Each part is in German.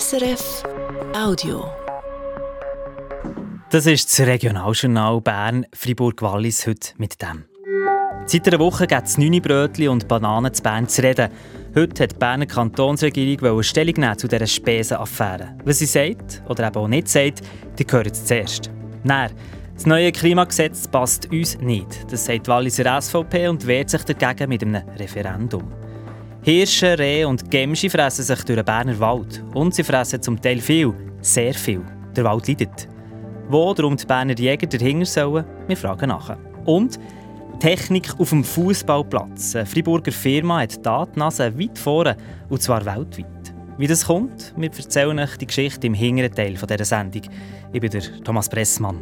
SRF Audio. Das ist das Regionaljournal Bern Fribourg-Wallis heute mit dem. Seit einer Woche gibt es neun Brötchen und Bananen zu Bern zu reden. Heute hat die Berner Kantonsregierung Stellung nehmen zu dieser Spesenaffäre. Was sie sagt oder eben auch nicht sagt, die gehört zuerst. Nein, das neue Klimagesetz passt uns nicht. Das sagt die Walliser SVP und wehrt sich dagegen mit einem Referendum. Hirsche, Rehe und Gemsche fressen sich durch den Berner Wald. Und sie fressen zum Teil viel, sehr viel. Der Wald leidet. Wo darum die Berner Jäger dahinter sollen, wir fragen nach. Und Technik auf dem Fußballplatz. Eine Freiburger Firma hat da die Nase weit vorne, und zwar weltweit. Wie das kommt, wir erzählen euch die Geschichte im hinteren Teil dieser Sendung. Ich bin der Thomas Pressmann.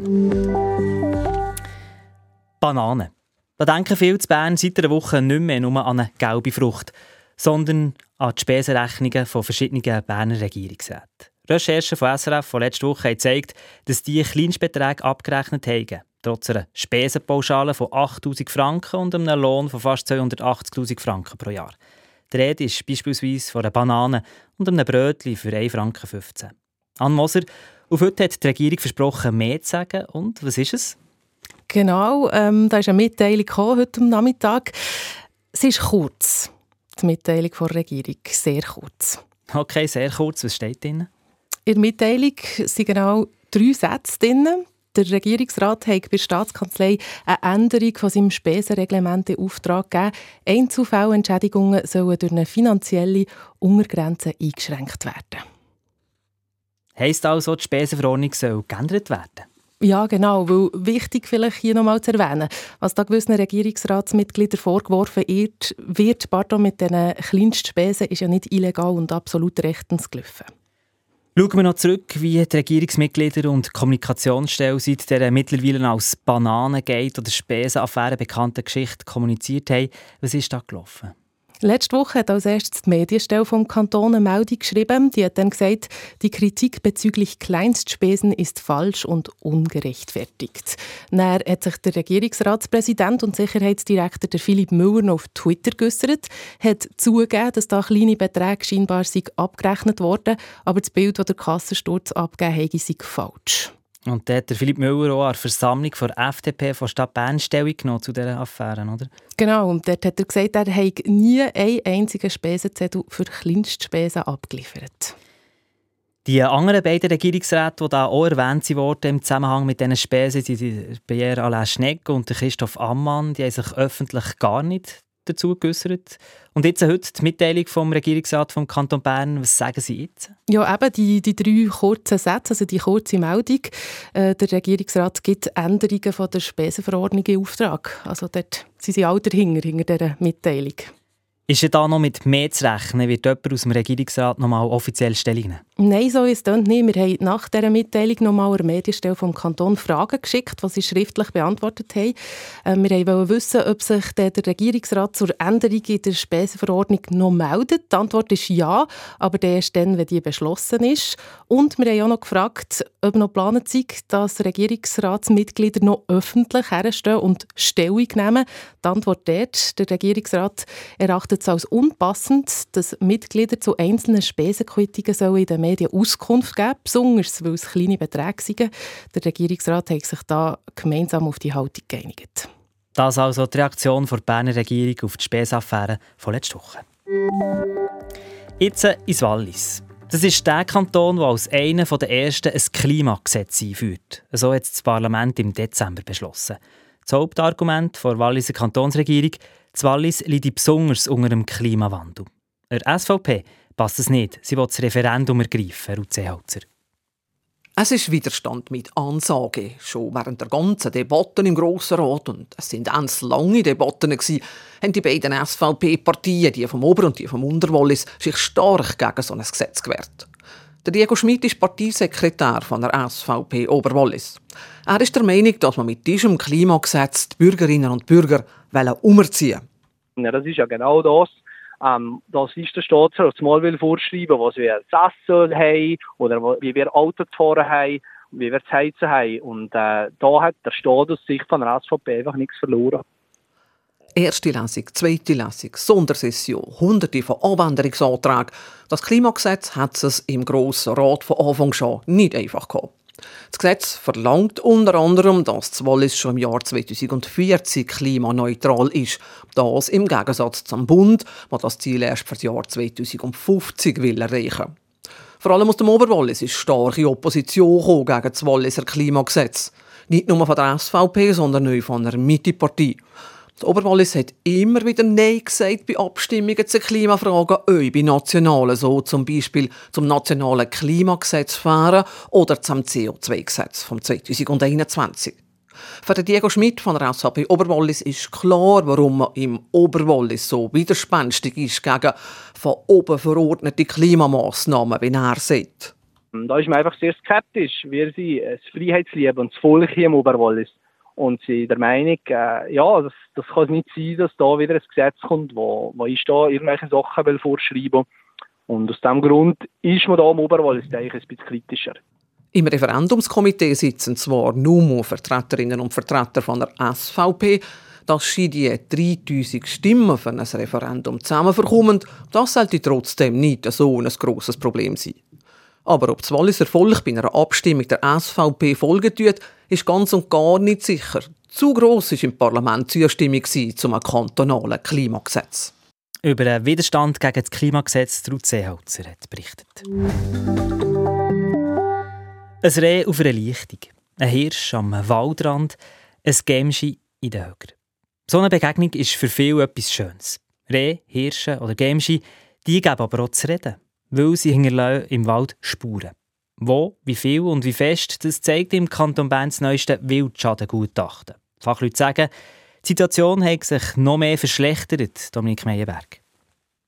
Bananen. Da denken viele zu Bern seit einer Woche nicht mehr nur an eine gelbe Frucht sondern an die Spesenrechnungen von verschiedenen Berner Regierungsräten. Recherchen von SRF von letzter Woche haben gezeigt, dass die Kleinstbeträge abgerechnet haben. Trotz einer Spesenpauschale von 8000 Franken und einem Lohn von fast 280.000 Franken pro Jahr. Die Rede ist beispielsweise von einer Banane und einem Brötchen für 1,15 Franken. Ann Moser, auf heute hat die Regierung versprochen, mehr zu sagen. Und was ist es? Genau, ähm, da ist eine Mitteilung heute am Nachmittag. Sie ist kurz die Mitteilung der Regierung. Sehr kurz. Okay, sehr kurz. Was steht drin? In der Mitteilung sind genau drei Sätze drin. Der Regierungsrat hat bei der Staatskanzlei eine Änderung von seinem Spesenreglement in Auftrag gegeben. Einzelfallentschädigungen sollen durch eine finanzielle Untergrenze eingeschränkt werden. Heisst also, die Spesenverordnung soll geändert werden? Ja, genau. Weil wichtig vielleicht hier nochmal zu erwähnen, was da gewissen Regierungsratsmitgliedern vorgeworfen wird, wird pardon, mit diesen Kleinstspesen ist ja nicht illegal und absolut rechtens gelaufen. Schauen wir noch zurück, wie die Regierungsmitglieder und Kommunikationsstellen seit der mittlerweile als Bananengate oder Spesenaffäre bekannten Geschichte kommuniziert haben. Was ist da gelaufen? Letzte Woche hat als erstes die Medienstelle vom Kanton eine Meldung geschrieben. Die hat dann gesagt, die Kritik bezüglich Kleinstspesen ist falsch und ungerechtfertigt. Dann hat sich der Regierungsratspräsident und Sicherheitsdirektor der Philipp Müller noch auf Twitter geäußert, hat zugegeben, dass da kleine Beträge scheinbar abgerechnet wurden, aber das Bild, das der Kassensturz abgegeben hat, sei falsch. Und da hat der Philipp Müller auch an der Versammlung der FDP von Stadt Bern Stellung genommen zu dieser Affäre, oder? Genau, und dort hat er gesagt, er habe nie einen einzigen Spesenzettel für Kleinstspesen abgeliefert. Die anderen beiden Regierungsräte, die da auch erwähnt wurden im Zusammenhang mit diesen Spesen, sind Pierre Alain Schneck und Christoph Ammann, die haben sich öffentlich gar nicht dazu geäußert. Und jetzt heute die Mitteilung vom Regierungsrat vom Kanton Bern. Was sagen Sie jetzt? Ja, eben die, die drei kurzen Sätze, also die kurze Meldung. Äh, der Regierungsrat gibt Änderungen von der Spesenverordnung in Auftrag. Also dort sind sie alle dahinter, hinter dieser Mitteilung. Ist ja da noch mit mehr zu rechnen? Wird jemand aus dem Regierungsrat noch mal offiziell Stellung nehmen? Nein, so ist es nicht. Wir haben nach dieser Mitteilung noch mal der Medienstelle vom Kanton Fragen geschickt, die sie schriftlich beantwortet haben. Ähm, wir wollten wissen, ob sich der Regierungsrat zur Änderung in der Spesenverordnung noch meldet. Die Antwort ist ja, aber erst dann, wenn die beschlossen ist. Und wir haben auch noch gefragt, ob noch geplant sei, dass Regierungsratsmitglieder noch öffentlich herstehen und Stellung nehmen. Die Antwort dort, der Regierungsrat erachtet es als unpassend, dass Mitglieder zu einzelnen Spesenquittungen in den Medien Auskunft geben besonders weil es kleine Beträge sind. Der Regierungsrat hat sich da gemeinsam auf die Haltung geeinigt. Das also die Reaktion der Berner Regierung auf die Spesaffäre von letzter Woche. Jetzt ins Wallis. Das ist der Kanton, der als einer der ersten ein Klimagesetz einführt. So hat das Parlament im Dezember beschlossen. Das Hauptargument der Walliser Kantonsregierung das Wallis leidet besonders unter dem Klimawandel. Der SVP passt es nicht. Sie will das Referendum ergreifen, Ruth Seeholzer. Es ist Widerstand mit Ansage, schon während der ganzen Debatten im Grossen Rat, und es sind ganz lange Debatten, gewesen, haben die beiden SVP-Partien, die vom Ober- und die vom Unterwallis, sich stark gegen so ein Gesetz gewehrt. Der Diego Schmidt ist Parteisekretär von der SVP Oberwallis. Er ist der Meinung, dass man mit diesem Klimagesetz die Bürgerinnen und Bürger umziehen Ja, das ist ja genau das. Ähm, das ist der Staatsrat mal will vorschreiben, was wir zu essen haben oder wie wir Auto fahren haben, wie wir zu heizen haben. Und äh, da hat der Staat aus Sicht von der SVP einfach nichts verloren. Erste Lesung, zweite Lesung, Sondersession, hunderte von Abänderungsanträgen. Das Klimagesetz hat es im Grossen Rat von Anfang schon nicht einfach gehabt. Das Gesetz verlangt unter anderem, dass das Wallis schon im Jahr 2040 klimaneutral ist. Das im Gegensatz zum Bund, der das Ziel erst für das Jahr 2050 will erreichen Vor allem aus dem Oberwallis ist starke Opposition gegen das Walliser Klimagesetz. Nicht nur von der SVP, sondern auch von der Mitte-Partei. Das Oberwallis hat immer wieder Nein gesagt bei Abstimmungen zu Klimafragen, auch bei nationalen, so zum Beispiel zum nationalen Klimagesetz fahren oder zum CO2-Gesetz vom 2021. Für den Diego Schmidt von der SVP Oberwallis ist klar, warum man im Oberwallis so widerspenstig ist gegen von oben verordnete Klimamaßnahmen, wie er sagt. Da ist man einfach sehr skeptisch. Wir sind das Freiheitsliebe und das Volk hier im Oberwallis und sind der Meinung, äh, ja, das, das kann nicht sein, dass da wieder ein Gesetz kommt, wo, wo ich da irgendwelche Sachen will vorschreiben Und aus diesem Grund ist man da im Oberwallis eigentlich ein bisschen kritischer. Im Referendumskomitee sitzen zwar nur Vertreterinnen und Vertreter von der SVP, dass sie die 3000 Stimmen für ein Referendum zusammenverkommen, das sollte trotzdem nicht so ein grosses Problem sein. Aber ob das Walliser Volk bei einer Abstimmung der SVP folgen tut, ist ganz und gar nicht sicher. Zu gross war im Parlament die Zustimmung zum kantonalen Klimagesetz. Über den Widerstand gegen das Klimagesetz Ruth Seeholzer hat berichtet. Ein Reh auf einer Lichtung, ein Hirsch am Waldrand, ein Gemschi in den Höger. So eine Begegnung ist für viele etwas Schönes. Reh, Hirsche oder Gemschi, die geben aber auch zu reden, weil sie hinterlassen im Wald Spuren. Wo, wie viel und wie fest, das zeigt im Kanton Bern das neueste Wildschadengutachten. Fachleute sagen, die Situation hat sich noch mehr verschlechtert, Dominik Meyerberg.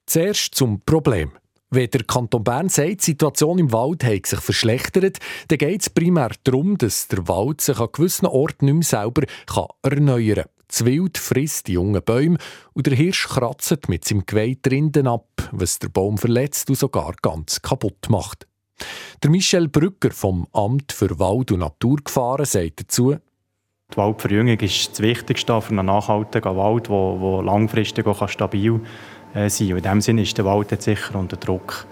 Zuerst zum Problem. Wenn der Kanton Bern sagt, die Situation im Wald hat sich verschlechtert, dann geht es primär darum, dass der Wald sich an gewissen Orten nicht mehr selber erneuern kann. Das Wild frisst die jungen Bäume und der Hirsch kratzt mit seinem Geweih Rinden ab, was der Baum verletzt und sogar ganz kaputt macht. Der Michel Brücker vom Amt für Wald- und Naturgefahren sagt dazu, die Waldverjüngung ist das Wichtigste für einen nachhaltigen Wald, der langfristig auch stabil äh, sein kann. In diesem Sinne ist der Wald jetzt sicher unter Druck.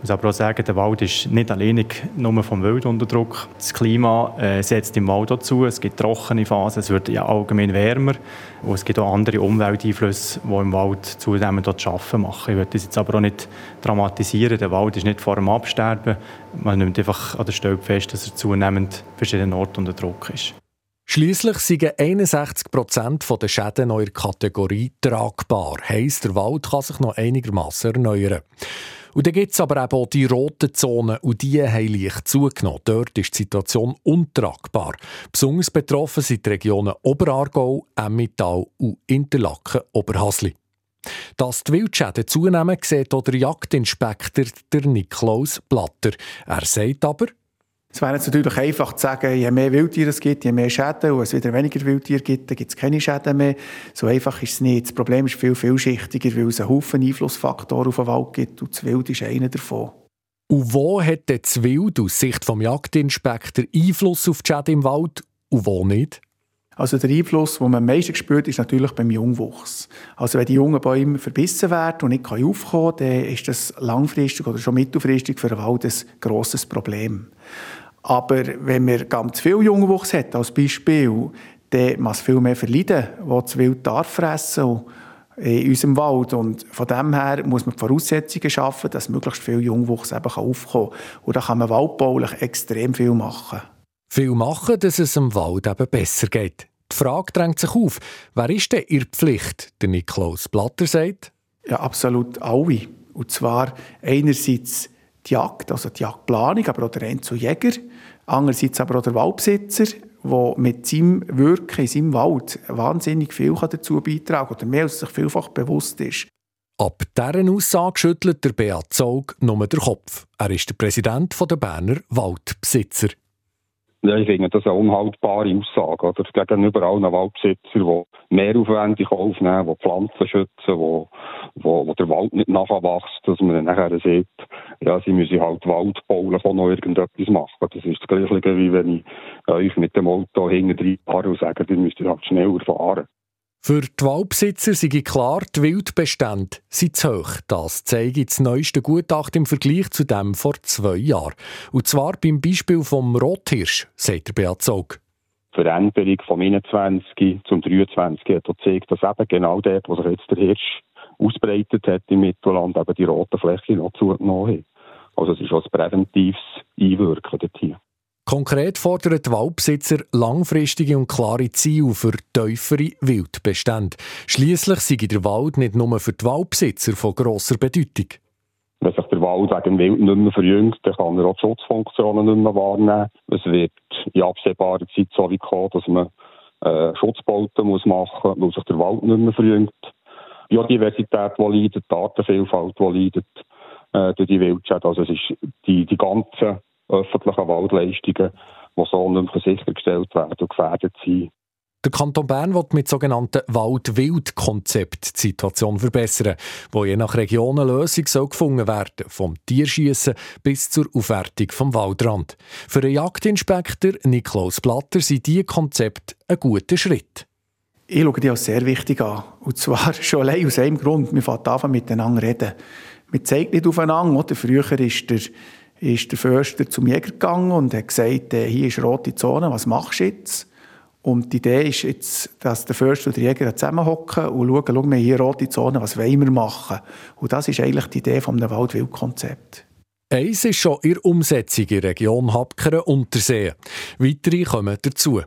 Ich muss aber auch sagen, der Wald ist nicht alleinig nur vom Wild unter Druck. Das Klima äh, setzt im Wald dazu. Es gibt trockene Phasen, es wird ja allgemein wärmer. Und es gibt auch andere Umwelteinflüsse, die im Wald zunehmend dort arbeiten machen. Ich würde das jetzt aber auch nicht dramatisieren. Der Wald ist nicht vor dem Absterben. Man nimmt einfach an der Stelle fest, dass er zunehmend verschiedenen Orten unter Druck ist. Schließlich sind 61 Prozent der Schäden neuer Kategorie tragbar. Heisst, der Wald kann sich noch einigermaßen erneuern. Und dann gibt es aber eben auch die roten Zonen und die haben leicht zugenommen. Dort ist die Situation untragbar. Besonders betroffen sind die Regionen Oberaargau, Emmental und Interlaken-Oberhasli. Dass die Wildschäden zunehmen, sieht auch der Jagdinspektor der Niklaus Blatter. Er sagt aber, es wäre natürlich einfach zu sagen, je mehr Wildtiere es gibt, je mehr Schäden. Und es wieder weniger Wildtiere gibt, dann gibt es keine Schäden mehr. So einfach ist es nicht. Das Problem ist viel vielschichtiger, weil es einen Haufen Einflussfaktoren auf den Wald gibt. Und das Wild ist einer davon. Und wo hat denn das Wild aus Sicht des Jagdinspektors Einfluss auf die Schäden im Wald und wo nicht? Also der Einfluss, den man am meisten spürt, ist natürlich beim Jungwuchs. Also wenn die jungen Bäume verbissen werden und nicht aufkommen können, dann ist das langfristig oder schon mittelfristig für den Wald ein grosses Problem. Aber wenn man ganz viel Jungwuchs hat, als Beispiel, dann muss viel mehr verleiden, was das Wild darf fressen in unserem Wald. Und von dem her muss man die Voraussetzungen schaffen, dass möglichst viel Jungwuchs eben aufkommen kann. Und da kann man waldbaulich extrem viel machen. Viel machen, dass es im Wald eben besser geht. Die Frage drängt sich auf, wer ist denn ihr Pflicht? Der Niklaus Blatter sagt. Ja, absolut alle. Und zwar einerseits die Jagd, also die Jagdplanung, aber auch der Einzeljäger. Andererseits aber auch der Waldbesitzer, der mit seinem Wirken in seinem Wald wahnsinnig viel dazu beitragen kann oder mehr als sich vielfach bewusst ist. Ab dieser Aussage schüttelt der Beat Zog nur den Kopf. Er ist der Präsident der Berner Waldbesitzer. Ja, ich finde das eine unhaltbare Aussage. Oder? Gegenüber allen Waldbesitzern, die mehr aufwendig aufnehmen, die Pflanzen schützen, wo, wo, wo der Wald nicht nachwächst, dass man dann nachher sieht, ja, sie müssen halt Wald bauen, von noch irgendetwas machen. Das ist das Gleiche, wie wenn ich euch mit dem Auto hinten fahre und sage, ihr müsst halt schneller fahren. Für die Waldbesitzer sei klar, die Wildbestände sind zu hoch. Das zeige das neueste Gutachten im Vergleich zu dem vor zwei Jahren. Und zwar beim Beispiel vom Rothirsch, sagt der Beat Zog. Die Veränderung vom 21 zum 23 hat gezeigt, dass eben genau dort, wo sich jetzt der Hirsch ausbreitet hat im Mittelland, eben die roten Flächen noch zugenommen haben. Also es ist auch ein präventives Einwirken dort hier. Konkret fordern die Waldbesitzer langfristige und klare Ziele für tiefere Wildbestände. Schließlich sei der Wald nicht nur für die Waldbesitzer von grosser Bedeutung. Wenn sich der Wald wegen Wild nicht mehr verjüngt, dann kann er auch die Schutzfunktionen nicht mehr wahrnehmen. Es wird in absehbarer Zeit so wie kommen, dass man äh, Schutzbauten muss machen muss, weil sich der Wald nicht mehr verjüngt. Die Biodiversität, die leidet, die Artenvielfalt, die leidet äh, durch die Wildschäden. Also es ist die, die ganzen öffentlichen Waldleistungen, die so nicht mehr sichergestellt werden und gefährdet sind. Der Kanton Bern will mit sogenannten Wald-Wild-Konzept die Situation verbessern, wo je nach Region eine Lösung soll gefunden werden vom Tierschießen bis zur Aufwertung vom Waldrand. Für den Jagdinspektor Niklaus Blatter sind diese Konzepte ein guter Schritt. Ich schaue die als sehr wichtig an. Und zwar schon allein aus einem Grund. Wir fangen an miteinander reden. Man zeigt nicht aufeinander. Oder? Früher ist der ist der Förster zum Jäger gegangen und hat gesagt, äh, hier ist rote Zone, was machst du jetzt? Und die Idee ist jetzt, dass der Förster und der Jäger zusammenhocken und schauen, schau, wir hier rote Zone, was wollen wir machen? Und das ist eigentlich die Idee vom Wald-Wild-Konzept. Eins ist schon in Umsetzung in der Region Habkeren Untersee. Weitere kommen dazu.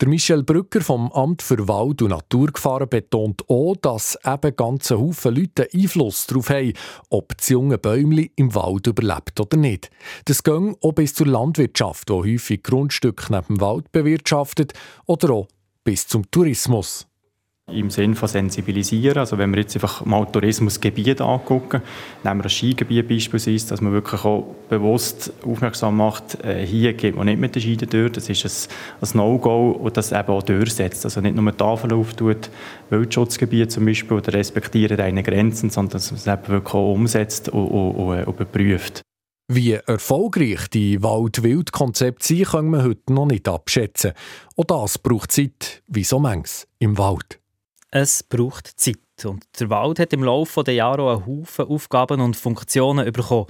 Der Michel Brücker vom Amt für Wald- und Naturgefahren betont auch, dass eben ganze Haufen Leute Einfluss darauf haben, ob das junge Bäumli im Wald überlebt oder nicht. Das geht auch bis zur Landwirtschaft, die häufig Grundstücke neben dem Wald bewirtschaftet, oder auch bis zum Tourismus. Im Sinne von sensibilisieren, also wenn wir jetzt einfach mal Tourismusgebiete angucken, nehmen wir ein Skigebiet beispielsweise, dass man wirklich auch bewusst aufmerksam macht, äh, hier geht man nicht mit den Skiden durch, das ist ein, No-Go und das eben auch durchsetzt. Also nicht nur Tafel auftut, Wildschutzgebiet zum Beispiel, oder respektieren deine Grenzen, sondern dass man es eben wirklich auch umsetzt und, und, und, und überprüft. Wie erfolgreich die Wald-Wild-Konzepte sind, können wir heute noch nicht abschätzen. Auch das braucht Zeit, wie so manches im Wald. Es braucht Zeit. Und der Wald hat im Laufe der Jahre einen Haufen Aufgaben und Funktionen bekommen.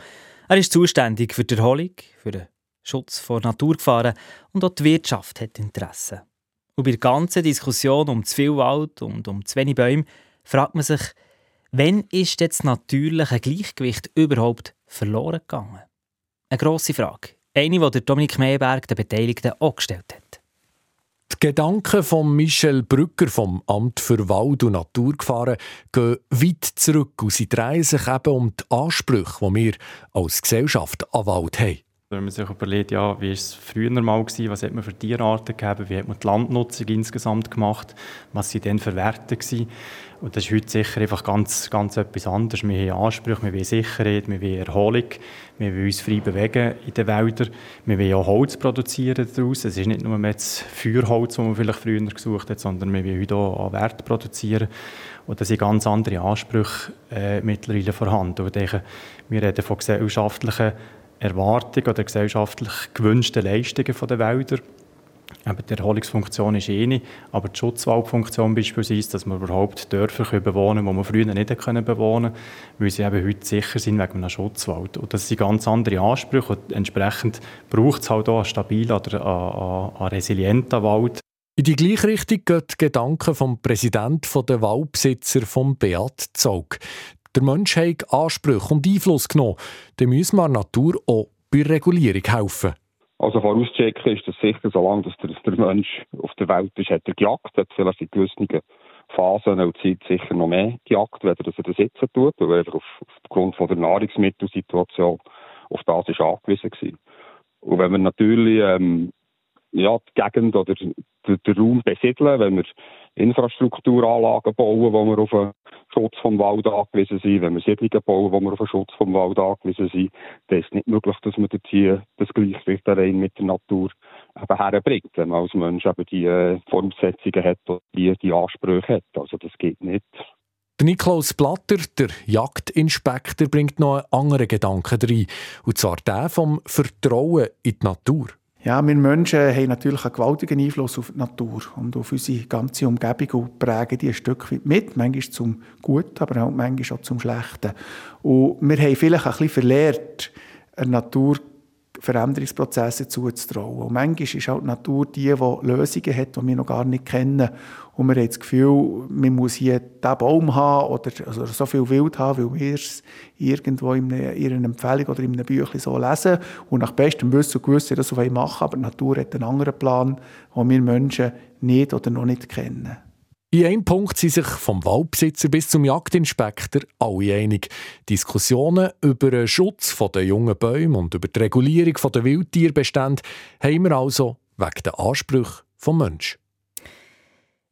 Er ist zuständig für die Erholung, für den Schutz vor Naturgefahren und auch die Wirtschaft hat Interesse. Und bei der ganzen Diskussion um zu viel Wald und um zu wenig Bäume fragt man sich, wann ist das natürliche Gleichgewicht überhaupt verloren gegangen? Eine grosse Frage. Eine, die Dominik Meyerberg den Beteiligten auch gestellt hat. Gedanken von Michel Brücker vom Amt für Wald- und Naturgefahren gehen weit zurück und sie drehen sich eben um die Ansprüche, die wir als Gesellschaft an Wald haben. Wenn man sich überlegt, ja, wie war es früher mal gewesen, was hat man für Tierarten gegeben, wie hat man die Landnutzung insgesamt gemacht, was waren denn für Werte gewesen. Und das ist heute sicher einfach ganz, ganz etwas anderes. Wir haben Ansprüche, wir wollen Sicherheit, wir wollen Erholung, wir wollen uns frei bewegen in den Wäldern, wir wollen auch Holz produzieren daraus. Es ist nicht nur das Feuerholz, das man vielleicht früher gesucht hat, sondern wir wollen heute auch Wert produzieren. Und da sind ganz andere Ansprüche äh, mittlerweile vorhanden. Und ich denke, wir reden von gesellschaftlichen Erwartungen oder gesellschaftlich gewünschten Leistungen der Wälder. Eben die Erholungsfunktion ist nicht, aber die Schutzwaldfunktion beispielsweise, dass wir überhaupt Dörfer bewohnen können, die wir früher nicht können bewohnen konnten, weil sie eben heute sicher sind wegen einem Schutzwald. Und das sind ganz andere Ansprüche und entsprechend braucht es halt auch einen stabilen oder einen, resilienten Wald. In die gleiche Richtung gehen die Gedanken vom Präsidenten der Waldbesitzer vom Beat Zog der Mensch hat Ansprüche und Einfluss genommen, dann müssen wir Natur auch bei Regulierung helfen. Also vorauszuchecken ist das sicher, solange dass der, der Mensch auf der Welt ist, hat er gejagt, hat vielleicht in gewissen Phasen und Zeit sicher noch mehr gejagt, weder er das jetzt tut, weil er einfach auf, aufgrund von der Nahrungsmittelsituation auf das ist angewiesen war. Und wenn wir natürlich ähm, ja, die Gegend oder den, den Raum besiedeln, wenn wir Infrastrukturanlagen bauen, wo wir auf den Schutz vom Wald angewiesen sind, wenn wir Siedlungen bauen, wo wir auf den Schutz vom Wald angewiesen sind, dann ist es nicht möglich, dass man hier das Gleichgewicht rein mit der Natur eben herbringt, wenn man als Mensch eben die äh, Formsetzungen hat und die, die Ansprüche hat. Also das geht nicht. Der Niklaus Blatter, der Jagdinspektor, bringt noch einen anderen Gedanken rein. Und zwar der vom Vertrauen in die Natur. Ja, wir Menschen haben natürlich einen gewaltigen Einfluss auf die Natur und auf unsere ganze Umgebung und prägen die ein Stück weit mit, manchmal zum Guten, aber auch manchmal auch zum Schlechten. Und wir haben vielleicht ein bisschen verlehrt, der Natur Veränderungsprozesse zuzutrauen. Und manchmal ist auch die Natur die, die Lösungen hat, die wir noch gar nicht kennen. Und wir haben das Gefühl, man muss hier diesen Baum haben oder also so viel Wild haben, weil wir es irgendwo in einer, in einer Empfehlung oder in einem Büchlein so lesen und nach bestem Wissen und Gewissen das so machen Aber die Natur hat einen anderen Plan, den wir Menschen nicht oder noch nicht kennen. In einem Punkt sind sich vom Waldbesitzer bis zum Jagdinspektor alle einig. Diskussionen über den Schutz der jungen Bäume und über die Regulierung der Wildtierbestände haben wir also wegen der Ansprüche des Menschen.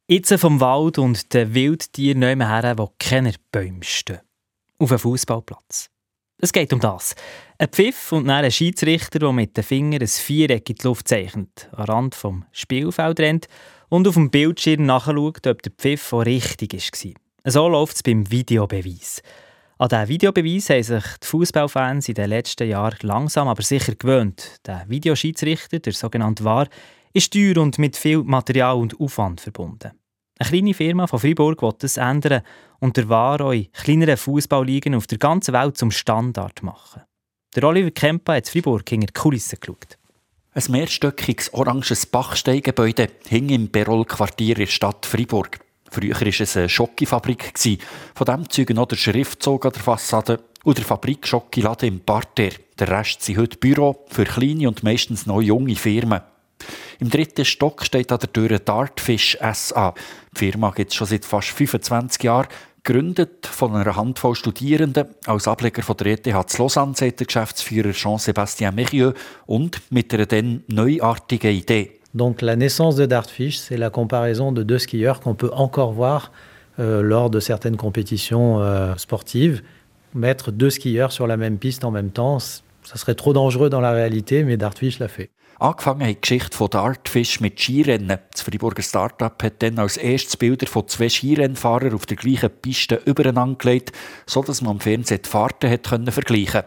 Jetzt vom Wald und den Wildtieren nehmen her, wo keine Bäume stehen. Auf einem Fußballplatz. Es geht um das. Ein Pfiff und dann ein Schiedsrichter, der mit den Fingern ein Viereck in die Luft zeichnet, am Rand vom Spielfeld rennt und auf dem Bildschirm nachschaut, ob der Pfiff auch richtig war. So läuft es beim Videobeweis. An diesen Videobeweis haben sich die Fußballfans in den letzten Jahren langsam aber sicher gewöhnt. Der Videoschiedsrichter, der sogenannte VAR, ist teuer und mit viel Material und Aufwand verbunden. Eine kleine Firma von Freiburg will das ändern und der in kleineren Fußballligen auf der ganzen Welt zum Standard machen. Der Oliver Kemper hat in Freiburg hinter die Kulissen geschaut. Ein mehrstöckiges oranges Bachsteingebäude hing im Berol-Quartier in der Stadt Freiburg. Früher war es eine Schokifabrik. Von dem zeugen noch der Schriftzug an der Fassade und der Fabrik-Schokiladen im Parterre. Der Rest sind heute Büro für kleine und meistens noch junge Firmen. Im dritten Stock steht an der Tür Dartfish SA. Die Firma gibt es schon seit fast 25 Jahren gegründet von einer Handvoll Studierenden als Ableger von der ETH zu Lausanne, sagt der Geschäftsführer Jean-Sébastien Mérieux, und mit einer dann neuartigen Idee. Donc la naissance de Dartfish, c'est la comparaison de deux skieurs qu'on peut encore voir euh, lors de certaines compétitions euh, sportives. Mettre deux skieurs sur la même piste en même temps, ça serait trop dangereux dans la réalité, mais Dartfish l'a fait. Angefangen hat die Geschichte von Dartfish mit Skirennen. Das Freiburger Startup hat dann als erstes Bilder von zwei Skirennfahrern auf der gleichen Piste übereinander gelegt, sodass man am Fernsehen die Fahrten hat können vergleichen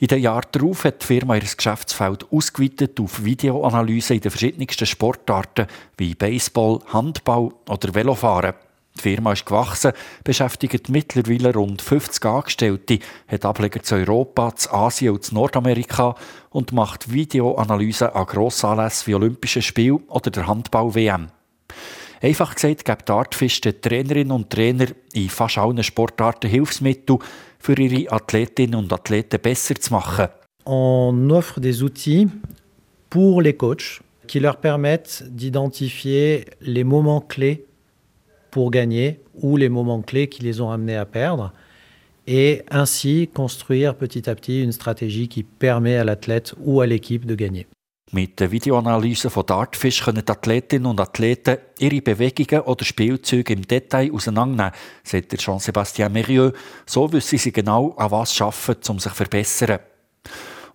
In den Jahren darauf hat die Firma ihr Geschäftsfeld ausgeweitet auf Videoanalyse in den verschiedensten Sportarten wie Baseball, Handball oder Velofahren. Die Firma ist gewachsen, beschäftigt mittlerweile rund 50 Angestellte, hat Ableger zu Europa, zu Asien und zu Nordamerika und macht Videoanalysen an Grossanlässen wie Olympischen Spielen oder der Handball-WM. Einfach gesagt, gibt Artfish den Trainerinnen und Trainer in fast allen Sportarten Hilfsmittel, für ihre Athletinnen und Athleten besser zu machen. On offre des outils pour les coachs qui leur permettent d'identifier les moments clés pour gagner ou les moments clés qui les ont amenés à perdre et ainsi construire petit à petit une stratégie qui permet à l'athlète ou à l'équipe de gagner. Mit der Videoanalyse von Dartfish können Athletinnen und Athleten ihre Bewegungen oder Spielzüge im Detail auseinandernehmen, sagt Jean-Sébastien Mérieux. So wissen sie genau, an was sie arbeiten, um sich zu verbessern.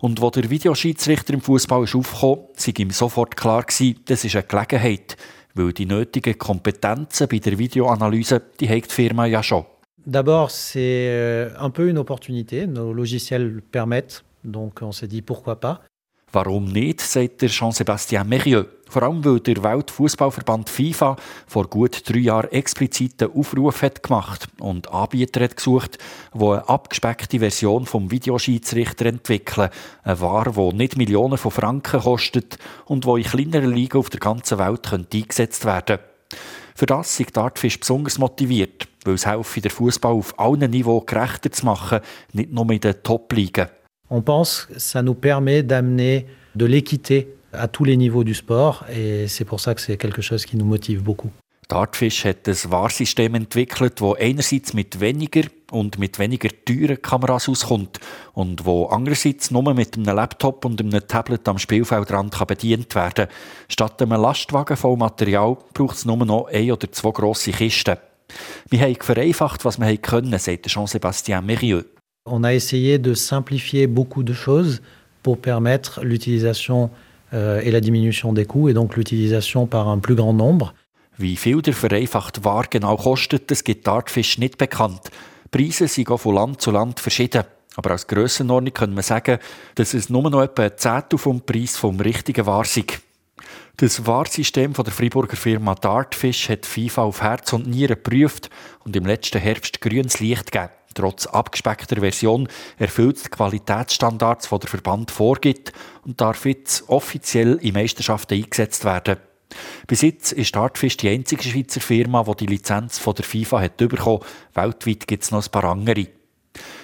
Und wo der Videoschiedsrichter im Fußball aufkam, sei ihm sofort klar gewesen, das ist eine Gelegenheit weil die nötigen Kompetenzen bei der Videoanalyse, die hat die Firma ja schon. D'abord, c'est euh, un peu une opportunité. Nos logiciels permettent, donc on s'est dit pourquoi pas. Warum nicht, sagt der Jean-Sébastien Mérieux. Vor allem, weil der Weltfußballverband FIFA vor gut drei Jahren expliziten Aufruf hat gemacht und Anbieter hat gesucht, die eine abgespeckte Version vom Videoschiedsrichter entwickeln. Eine Ware, die nicht Millionen von Franken kostet und die in kleineren Ligen auf der ganzen Welt eingesetzt werden. Für das sind die Artfish besonders motiviert, weil es helfe, den Fußball auf allen Niveaus gerechter zu machen, nicht nur in den Top-Ligen. On pense que ça nous permet d'amener de l'équité à tous les niveaux du sport et c'est pour ça que c'est quelque chose qui nous motive beaucoup. Dartfish hat ein Wahrsystem entwickelt, das einerseits mit weniger und mit weniger teuren Kameras auskommt und wo andererseits nur mit einem Laptop und einem Tablet am Spielfeldrand kann bedient werden Statt einem Lastwagen voll Material braucht es nur noch ein oder zwei grosse Kisten. Wir haben vereinfacht, was wir können, sagt Jean-Sébastien Mérieux. On a essayé de simplifier beaucoup de choses pour permettre l'utilisation euh, et la diminution des coûts et donc l'utilisation par un plus grand nombre. Wie viel der vereinfachte Ware genau kostet, das gibt Artfish nicht bekannt. Preise sind von Land zu Land verschieden. Aber als Grössenordnung können wir sagen, dass es nur noch etwa ein Zehntel vom Preis vom richtigen war. Das Wahrsystem von der Freiburger Firma Dartfish hat FIFA auf Herz und Nieren geprüft und im letzten Herbst grünes Licht gegeben. Trotz abgespeckter Version erfüllt die Qualitätsstandards, die der Verband vorgibt und darf jetzt offiziell in Meisterschaften eingesetzt werden. Bis jetzt ist Dartfish die einzige Schweizer Firma, die die Lizenz von der FIFA hat bekommen. Weltweit gibt es noch ein paar andere.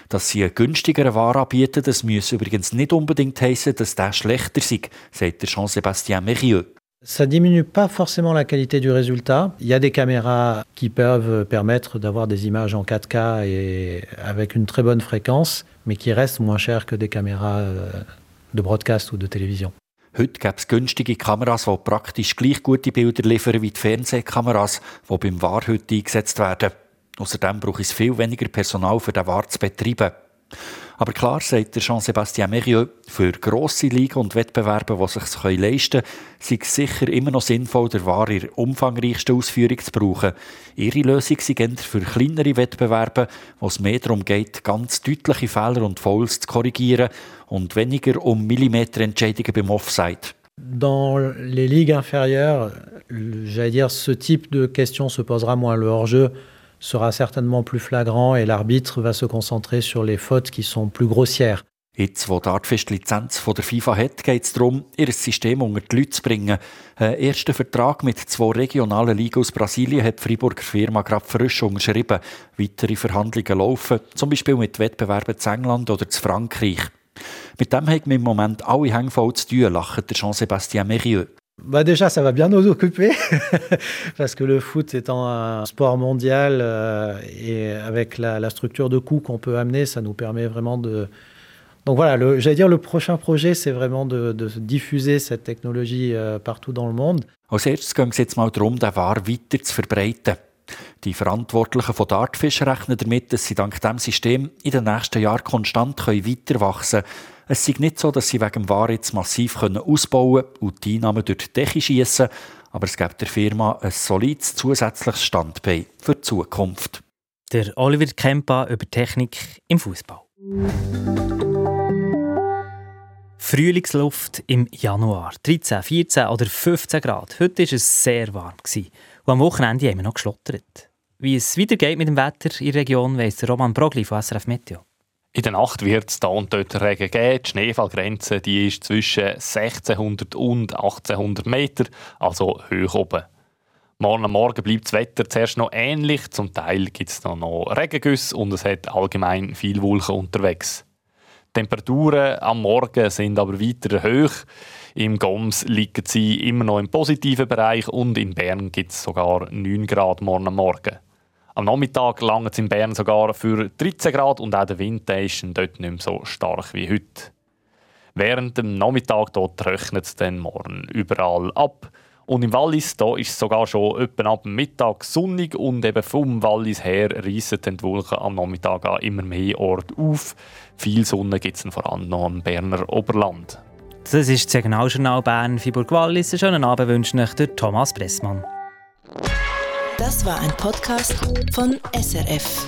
Dass sie einen günstigeren Ware anbieten, das müsse übrigens nicht unbedingt heissen, dass der schlechter sei, sagt Jean-Sébastien Mérieux. Ça diminue pas forcément la qualité du résultat. Il y a des caméras qui peuvent permettre d'avoir des images en 4K et avec une très bonne fréquence, mais qui restent moins chères que des caméras euh, de broadcast ou de télévision. Heute gibt es günstige Kameras, die praktisch gleich gute Bilder liefern wie die Fernsehkameras, die beim War heute eingesetzt werden. Außerdem braucht es viel weniger Personal für den War zu betreiben. Aber klar, sagt Jean-Sébastien Mérieux, für grosse Ligen und Wettbewerbe, die sich leisten können, sei es sicher immer noch sinnvoll, der Ware in umfangreichsten Ausführung zu brauchen. Ihre Lösung sei für kleinere Wettbewerbe, wo es mehr darum geht, ganz deutliche Fehler und Fouls zu korrigieren und weniger um Millimeterentscheidungen beim Offside. Dans les ligues inférieures, j'allais dire, ce type de question se posera moins le hors-jeu sera certainement plus flagrant et l'arbitre va se concentrer sur les fautes qui sont plus grossières. Jetzt, wo die Artfest Lizenz von der FIFA hat, geht es darum, ihr System unter die Leute zu bringen. Ein erster Vertrag mit zwei regionalen Ligen aus Brasilien hat die Freiburger Firma gerade frisch unterschrieben. Weitere Verhandlungen laufen, zum Beispiel mit Wettbewerben zu England oder zu Frankreich. Mit dem haben wir im Moment alle Hänge voll zu tun, lacht Jean-Sébastien Mérieux. Bah déjà, ça va bien nous occuper, parce que le foot étant un sport mondial euh, et avec la, structure de coûts qu'on peut amener, ça nous permet vraiment de... Donc voilà, j'allais dire le prochain projet, c'est vraiment de, diffuser cette technologie euh, partout dans le monde. Es mal darum, den weiter zu verbreiten. Die Verantwortlichen von Dartfish rechnen damit, dass sie dank diesem System in den nächsten Jahren konstant weiter wachsen können es sei nicht so, dass sie wegen dem War jetzt massiv ausbauen können und die Einnahmen durch die Decke schiessen, aber es gibt der Firma ein solides zusätzliches Standbein für die Zukunft. Der Oliver Kempa über Technik im Fußball. Frühlingsluft im Januar. 13, 14 oder 15 Grad. Heute war es sehr warm. Und am Wochenende haben wir noch geschlottert. Wie es weitergeht mit dem Wetter in der Region, weiss Roman Brogli von SRF Meteo. In der Nacht wird es da und dort Regen geben. Die Schneefallgrenze die ist zwischen 1600 und 1800 Meter, also hoch oben. Morgen Morgen bleibt das Wetter zuerst noch ähnlich. Zum Teil gibt es noch, noch Regengüsse und es hat allgemein viel Wolken unterwegs. Die Temperaturen am Morgen sind aber weiter hoch. Im Goms liegen sie immer noch im positiven Bereich und in Bern gibt es sogar 9 Grad morgen Morgen. Am Nachmittag langt es in Bern sogar für 13 Grad und auch der Wind ist dort nicht mehr so stark wie heute. Während dem Nachmittag dort rechnet es dann morgen überall ab. Und im Wallis da ist es sogar schon etwa ab Mittag sonnig und eben vom Wallis her reissen die Wolken am Nachmittag an immer mehr Orte auf. Viel Sonne gibt es vor allem noch im Berner Oberland. Das ist das Signaljournal Bern, Freiburg Wallis. Schönen Abend wünscht euch der Thomas Pressmann. Das war ein Podcast von SRF.